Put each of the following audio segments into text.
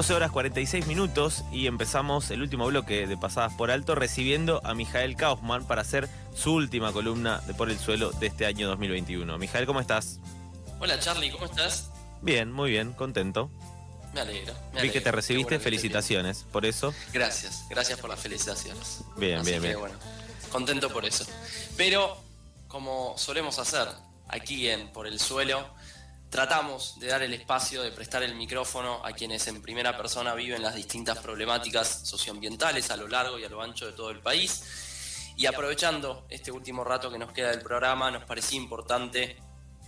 12 horas 46 minutos y empezamos el último bloque de Pasadas por Alto recibiendo a Mijael Kaufman para hacer su última columna de Por el Suelo de este año 2021. Mijael, ¿cómo estás? Hola Charlie, ¿cómo estás? Bien, muy bien, contento. Me alegro. Vi que te recibiste, felicitaciones por eso. Gracias, gracias por las felicitaciones. Bien, bien, bien. Bueno, contento por eso. Pero, como solemos hacer aquí en Por el Suelo, tratamos de dar el espacio, de prestar el micrófono a quienes en primera persona viven las distintas problemáticas socioambientales a lo largo y a lo ancho de todo el país. Y aprovechando este último rato que nos queda del programa, nos parecía importante,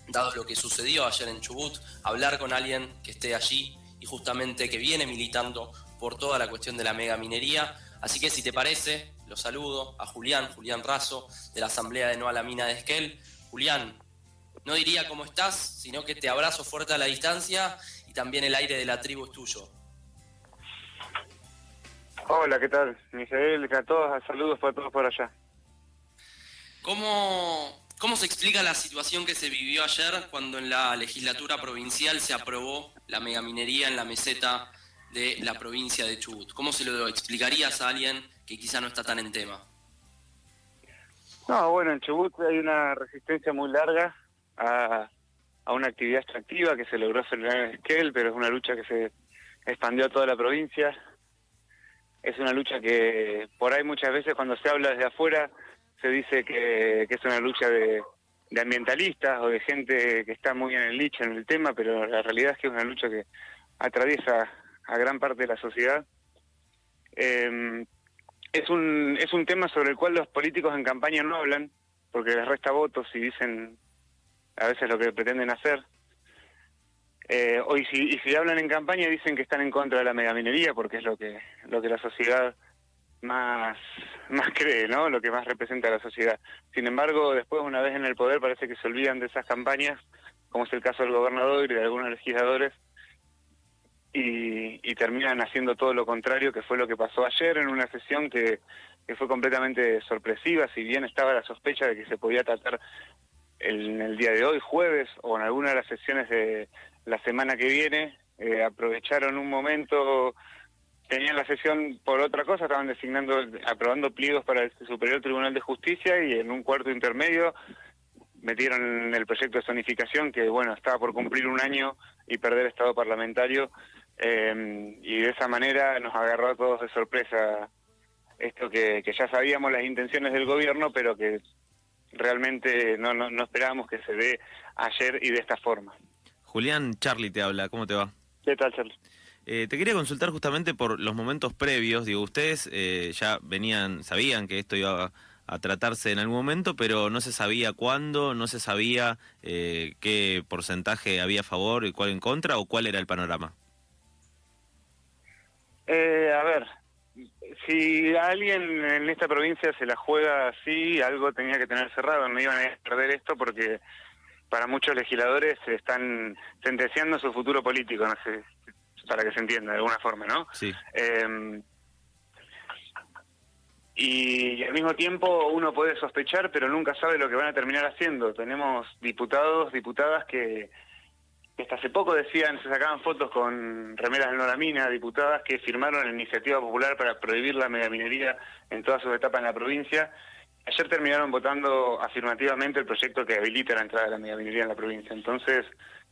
dado lo que sucedió ayer en Chubut, hablar con alguien que esté allí y justamente que viene militando por toda la cuestión de la mega minería. Así que si te parece, lo saludo a Julián, Julián Razo, de la Asamblea de No a la Mina de Esquel. Julián, no diría cómo estás, sino que te abrazo fuerte a la distancia y también el aire de la tribu es tuyo. Hola, ¿qué tal? Misael, a todos, saludos para todos por allá. ¿Cómo, ¿Cómo se explica la situación que se vivió ayer cuando en la legislatura provincial se aprobó la megaminería en la meseta de la provincia de Chubut? ¿Cómo se lo explicarías a alguien que quizá no está tan en tema? No, bueno, en Chubut hay una resistencia muy larga a, una actividad extractiva que se logró frenar en Esquel, pero es una lucha que se expandió a toda la provincia. Es una lucha que por ahí muchas veces cuando se habla desde afuera se dice que, es una lucha de, ambientalistas o de gente que está muy en el nicho en el tema, pero la realidad es que es una lucha que atraviesa a gran parte de la sociedad. Eh, es un es un tema sobre el cual los políticos en campaña no hablan porque les resta votos y dicen a veces lo que pretenden hacer. Eh, hoy si, y si hablan en campaña dicen que están en contra de la megaminería porque es lo que lo que la sociedad más más cree, ¿no? Lo que más representa a la sociedad. Sin embargo, después una vez en el poder parece que se olvidan de esas campañas, como es el caso del gobernador y de algunos legisladores, y, y terminan haciendo todo lo contrario, que fue lo que pasó ayer en una sesión que, que fue completamente sorpresiva, si bien estaba la sospecha de que se podía tratar en el día de hoy, jueves, o en alguna de las sesiones de la semana que viene, eh, aprovecharon un momento, tenían la sesión por otra cosa, estaban designando, aprobando pliegos para el Superior Tribunal de Justicia y en un cuarto intermedio metieron el proyecto de zonificación que, bueno, estaba por cumplir un año y perder estado parlamentario eh, y de esa manera nos agarró a todos de sorpresa esto que, que ya sabíamos las intenciones del gobierno, pero que realmente no, no, no esperábamos que se dé ayer y de esta forma. Julián, Charlie te habla, ¿cómo te va? ¿Qué tal, Charlie? Eh, te quería consultar justamente por los momentos previos, digo, ustedes eh, ya venían, sabían que esto iba a, tratarse en algún momento, pero no se sabía cuándo, no se sabía eh, qué porcentaje había a favor y cuál en contra, o cuál era el panorama. a ver, si alguien en esta provincia se la juega así, algo tenía que tener cerrado, no iban a perder esto porque para muchos legisladores se están sentenciando su futuro político, no sé, para que se entienda de alguna forma, ¿no? Sí. Eh, y al mismo tiempo uno puede sospechar, pero nunca sabe lo que van a terminar haciendo. Tenemos diputados, diputadas que hasta hace poco decían, se sacaban fotos con remeras de Noramina, diputadas que firmaron la iniciativa popular para prohibir la megaminería en todas sus etapas en la provincia. Ayer terminaron votando afirmativamente el proyecto que habilita la entrada de la megaminería en la provincia. Entonces,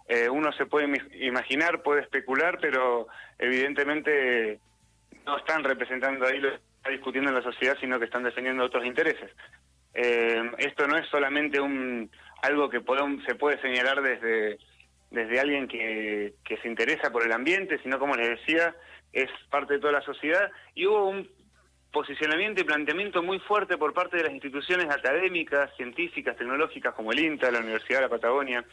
eh, uno se puede imaginar, puede especular, pero evidentemente no están representando ahí lo que está discutiendo en la sociedad, sino que están defendiendo otros intereses. Eh, esto no es solamente un algo que se puede señalar desde desde alguien que, que se interesa por el ambiente, sino como les decía, es parte de toda la sociedad. Y hubo un posicionamiento y planteamiento muy fuerte por parte de las instituciones académicas, científicas, tecnológicas como el INTA, la Universidad de la Patagonia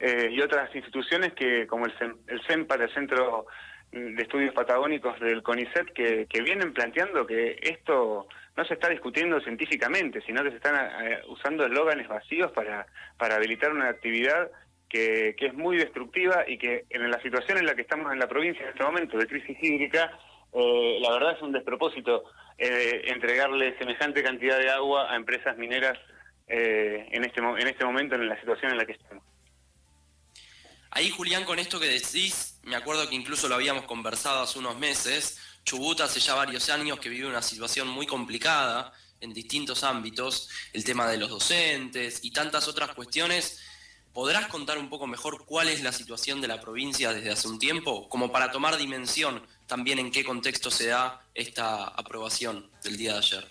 eh, y otras instituciones que como el, el CEMPA, el Centro de Estudios Patagónicos del CONICET, que, que vienen planteando que esto no se está discutiendo científicamente, sino que se están eh, usando eslóganes vacíos para, para habilitar una actividad que, es muy destructiva y que en la situación en la que estamos en la provincia en este momento de crisis hídrica, eh, la verdad es un despropósito eh, entregarle semejante cantidad de agua a empresas mineras en, este, en este momento en la situación en la que estamos. Ahí, Julián, con esto que decís, me acuerdo que incluso lo habíamos conversado hace unos meses, Chubut hace ya varios años que vive una situación muy complicada en distintos ámbitos, el tema de los docentes y tantas otras cuestiones. ¿Podrás contar un poco mejor cuál es la situación de la provincia desde hace un tiempo, como para tomar dimensión también en qué contexto se da esta aprobación del día de ayer?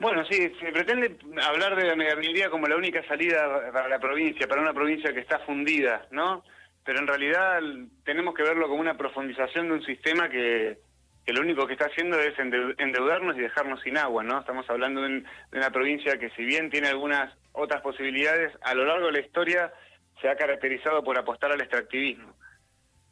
Bueno, sí, se pretende hablar de la megaminería como la única salida para la provincia, para una provincia que está fundida, ¿no? pero en realidad tenemos que verlo como una profundización de un sistema que, lo único que está haciendo es endeudarnos y dejarnos sin agua, ¿no? Estamos hablando de, una provincia que si bien tiene algunas otras posibilidades, a lo largo de la historia se ha caracterizado por apostar al extractivismo.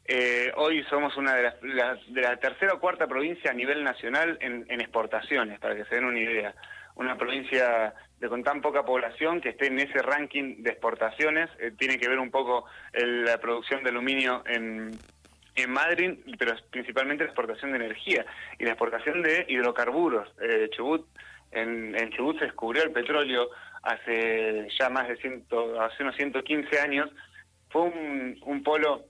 Eh, hoy somos una de las, de la tercera o cuarta provincia a nivel nacional en, exportaciones, para que se den una idea. Una provincia con tan poca población que esté en ese ranking de exportaciones. Eh, tiene que ver un poco la producción de aluminio en, en Madrid, pero principalmente la exportación de energía y la exportación de hidrocarburos. Eh, Chubut, en, en, Chubut se descubrió el petróleo hace ya más de ciento, hace unos 115 años. Fue un, un polo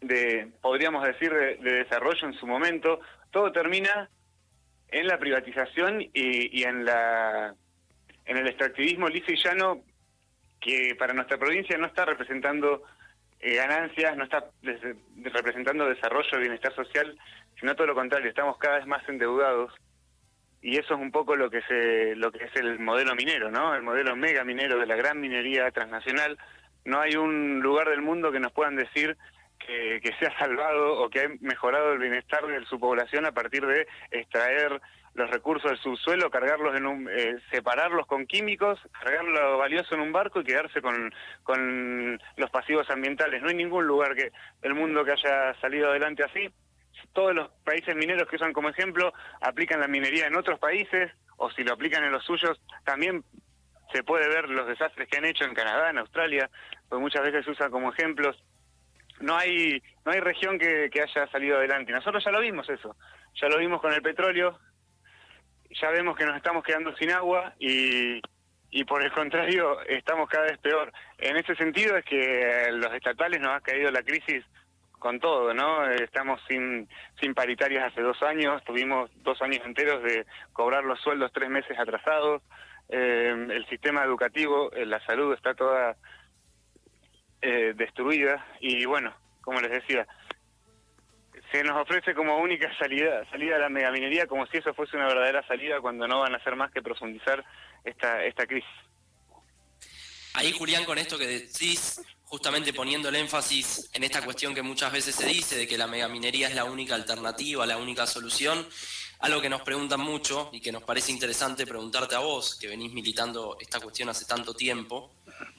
de, podríamos decir, de, de, desarrollo en su momento. Todo termina en la privatización y, y en la en el extractivismo liso que para nuestra provincia no está representando eh, ganancias, no está representando desarrollo, bienestar social, sino todo lo contrario, estamos cada vez más endeudados y eso es un poco lo que se lo que es el modelo minero, ¿no? El modelo mega minero de la gran minería transnacional. No hay un lugar del mundo que nos puedan decir que se ha salvado o que ha mejorado el bienestar de su población a partir de extraer los recursos del subsuelo, cargarlos en un, eh, separarlos con químicos, cargar lo valioso en un barco y quedarse con, con los pasivos ambientales. No hay ningún lugar que del mundo que haya salido adelante así. Todos los países mineros que usan como ejemplo aplican la minería en otros países o si lo aplican en los suyos también se puede ver los desastres que han hecho en Canadá, en Australia, pues muchas veces se usa como ejemplos. No hay no hay región que, que haya salido adelante. Nosotros ya lo vimos eso. Ya lo vimos con el petróleo, ya vemos que nos estamos quedando sin agua y, y por el contrario estamos cada vez peor. En ese sentido es que los estatales nos ha caído la crisis con todo, ¿no? Estamos sin, sin paritarias hace dos años, tuvimos dos años enteros de cobrar los sueldos tres meses atrasados, eh, el sistema educativo, eh, la salud está toda eh, destruida y bueno, como les decía, se nos ofrece como única salida, salida a la megaminería, como si eso fuese una verdadera salida cuando no van a hacer más que profundizar esta, esta crisis. Ahí, Julián, con esto que decís, justamente poniendo el énfasis en esta cuestión que muchas veces se dice de que la megaminería es la única alternativa, la única solución, algo que nos preguntan mucho y que nos parece interesante preguntarte a vos, que venís militando esta cuestión hace tanto tiempo,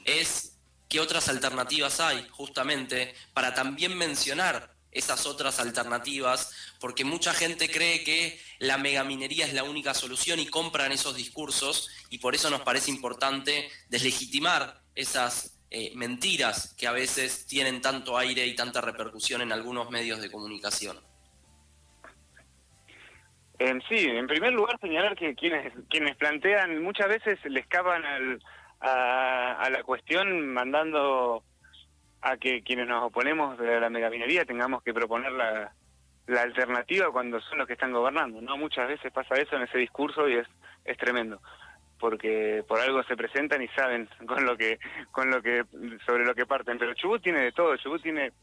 es qué otras alternativas hay justamente para también mencionar esas otras alternativas, porque mucha gente cree que la megaminería es la única solución y compran esos discursos y por eso nos parece importante deslegitimar esas eh, mentiras que a veces tienen tanto aire y tanta repercusión en algunos medios de comunicación. sí, en primer lugar señalar que quienes quienes plantean muchas veces le escapan a la cuestión mandando a que quienes nos oponemos a la megaminería tengamos que proponer la, alternativa cuando son los que están gobernando. No muchas veces pasa eso en ese discurso y es, es tremendo porque por algo se presentan y saben con lo que con lo que sobre lo que parten pero Chubut tiene de todo Chubut tiene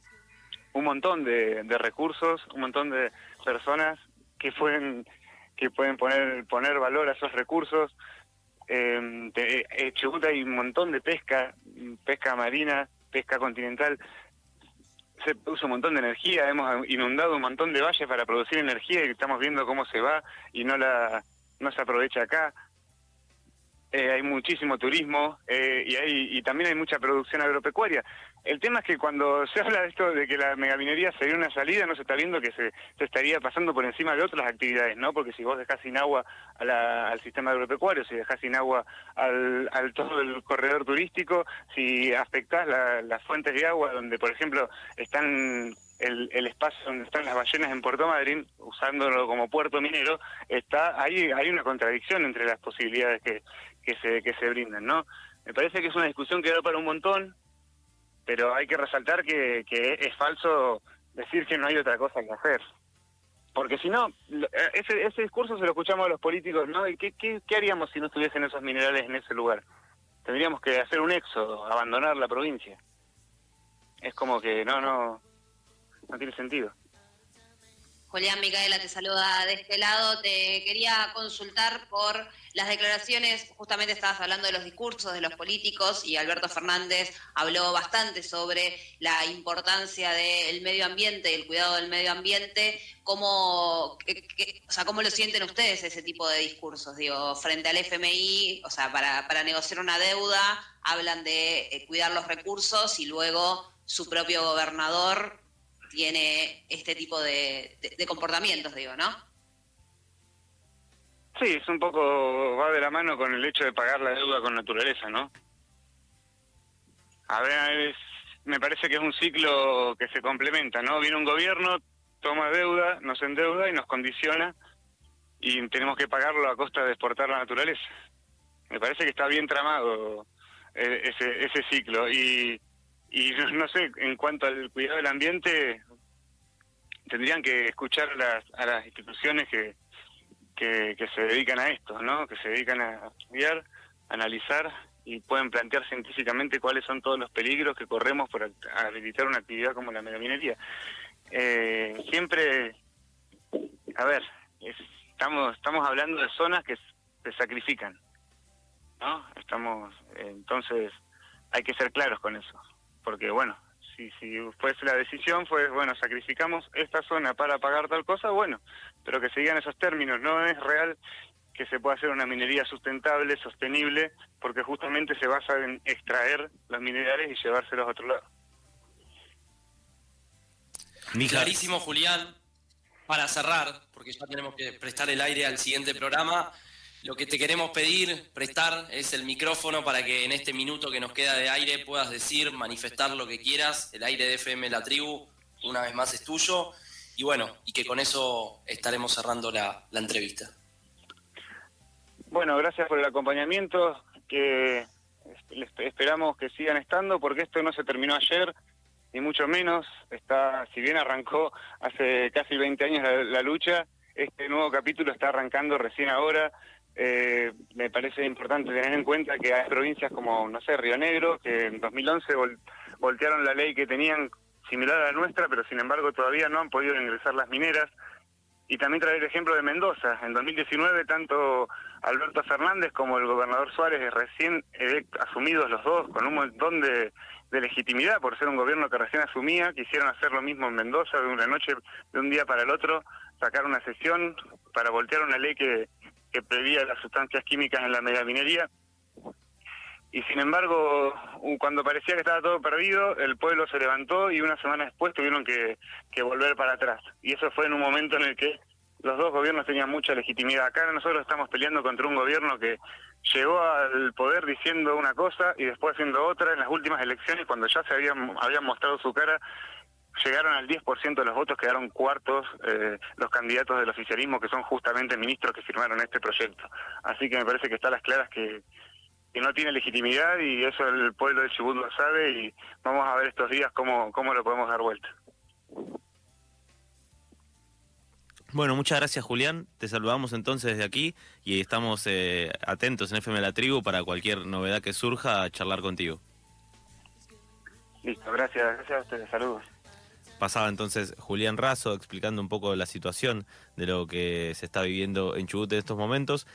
un montón de, recursos un montón de personas que pueden que pueden poner poner valor a esos recursos eh, eh Chubut hay un montón de pesca pesca marina pesca continental se produce un montón de energía, hemos inundado un montón de valles para producir energía y estamos viendo cómo se va y no la no se aprovecha acá. Eh, hay muchísimo turismo eh, y, hay, y también hay mucha producción agropecuaria. El tema es que cuando se habla de esto de que la megaminería sería una salida, no se está viendo que se, estaría pasando por encima de otras actividades, ¿no? Porque si vos dejás sin agua al sistema agropecuario, si dejás sin agua al, todo el corredor turístico, si afectás las fuentes de agua donde, por ejemplo, están el, el, espacio donde están las ballenas en Puerto Madryn, usándolo como puerto minero, está ahí hay una contradicción entre las posibilidades que, que se que se brindan, ¿no? Me parece que es una discusión que da para un montón, pero hay que resaltar que, que es falso decir que no hay otra cosa que hacer. Porque si no, eh, ese, ese discurso se lo escuchamos a los políticos, ¿no? ¿Y qué, qué, qué haríamos si no estuviesen esos minerales en ese lugar? Tendríamos que hacer un éxodo, abandonar la provincia. Es como que no, no, no tiene sentido. Julián Micaela te saluda de este lado. Te quería consultar por las declaraciones, justamente estabas hablando de los discursos de los políticos y Alberto Fernández habló bastante sobre la importancia del medio ambiente, el cuidado del medio ambiente. ¿Cómo, o sea, ¿Cómo lo sienten ustedes ese tipo de discursos? Digo, frente al FMI, o sea, para, para negociar una deuda, hablan de eh, cuidar los recursos y luego su propio gobernador tiene este tipo de, comportamientos, digo, ¿no? Sí, es un poco, va de la mano con el hecho de pagar la deuda con naturaleza, ¿no? A ver, me parece que es un ciclo que se complementa, ¿no? Viene un gobierno, toma deuda, nos endeuda y nos condiciona y tenemos que pagarlo a costa de exportar la naturaleza. Me parece que está bien tramado eh, ese, ese ciclo y y no, sé, en cuanto al cuidado del ambiente, tendrían que escuchar las, a las instituciones que, que, se dedican a esto, ¿no? Que se dedican a estudiar, analizar y pueden plantear científicamente cuáles son todos los peligros que corremos por habilitar una actividad como la megaminería. Eh, siempre, a ver, estamos estamos hablando de zonas que se sacrifican, ¿no? Estamos, entonces hay que ser claros con eso porque bueno, si, si fuese la decisión, fue, bueno, sacrificamos esta zona para pagar tal cosa, bueno, pero que sigan esos términos, no es real que se pueda hacer una minería sustentable, sostenible, porque justamente se basa en extraer los minerales y llevárselos a otro lado. Clarísimo, Julián. Para cerrar, porque ya tenemos que prestar el aire al siguiente programa, lo que te queremos pedir, prestar, es el micrófono para que en este minuto que nos queda de aire puedas decir, manifestar lo que quieras. El aire de FM La Tribu, una vez más, es tuyo. Y bueno, y que con eso estaremos cerrando la, entrevista. Bueno, gracias por el acompañamiento, que esperamos que sigan estando, porque esto no se terminó ayer, ni mucho menos. Está, si bien arrancó hace casi 20 años la lucha, este nuevo capítulo está arrancando recién ahora eh, me parece importante tener en cuenta que hay provincias como, no sé, Río Negro, que en 2011 voltearon la ley que tenían similar a la nuestra, pero sin embargo todavía no han podido ingresar las mineras. Y también traer el ejemplo de Mendoza. En 2019, tanto Alberto Fernández como el gobernador Suárez, recién asumidos los dos, con un montón de, de legitimidad por ser un gobierno que recién asumía, quisieron hacer lo mismo en Mendoza de una noche, de un día para el otro, sacar una sesión para voltear una ley que que prevía las sustancias químicas en la megaminería. Y sin embargo, cuando parecía que estaba todo perdido, el pueblo se levantó y una semana después tuvieron que, que volver para atrás. Y eso fue en un momento en el que los dos gobiernos tenían mucha legitimidad. Acá nosotros estamos peleando contra un gobierno que llegó al poder diciendo una cosa y después haciendo otra en las últimas elecciones, cuando ya se habían, habían mostrado su cara llegaron al 10% de los votos, quedaron cuartos eh, los candidatos del oficialismo, que son justamente ministros que firmaron este proyecto. Así que me parece que está a las claras que, que no tiene legitimidad y eso el pueblo de Chubut lo sabe y vamos a ver estos días cómo, cómo lo podemos dar vuelta. Bueno, muchas gracias Julián, te saludamos entonces desde aquí y estamos eh, atentos en FM La Tribu para cualquier novedad que surja a charlar contigo. Listo, gracias, gracias a ustedes, saludos. Pasaba entonces Julián Razo explicando un poco la situación de lo que se está viviendo en Chubut en estos momentos.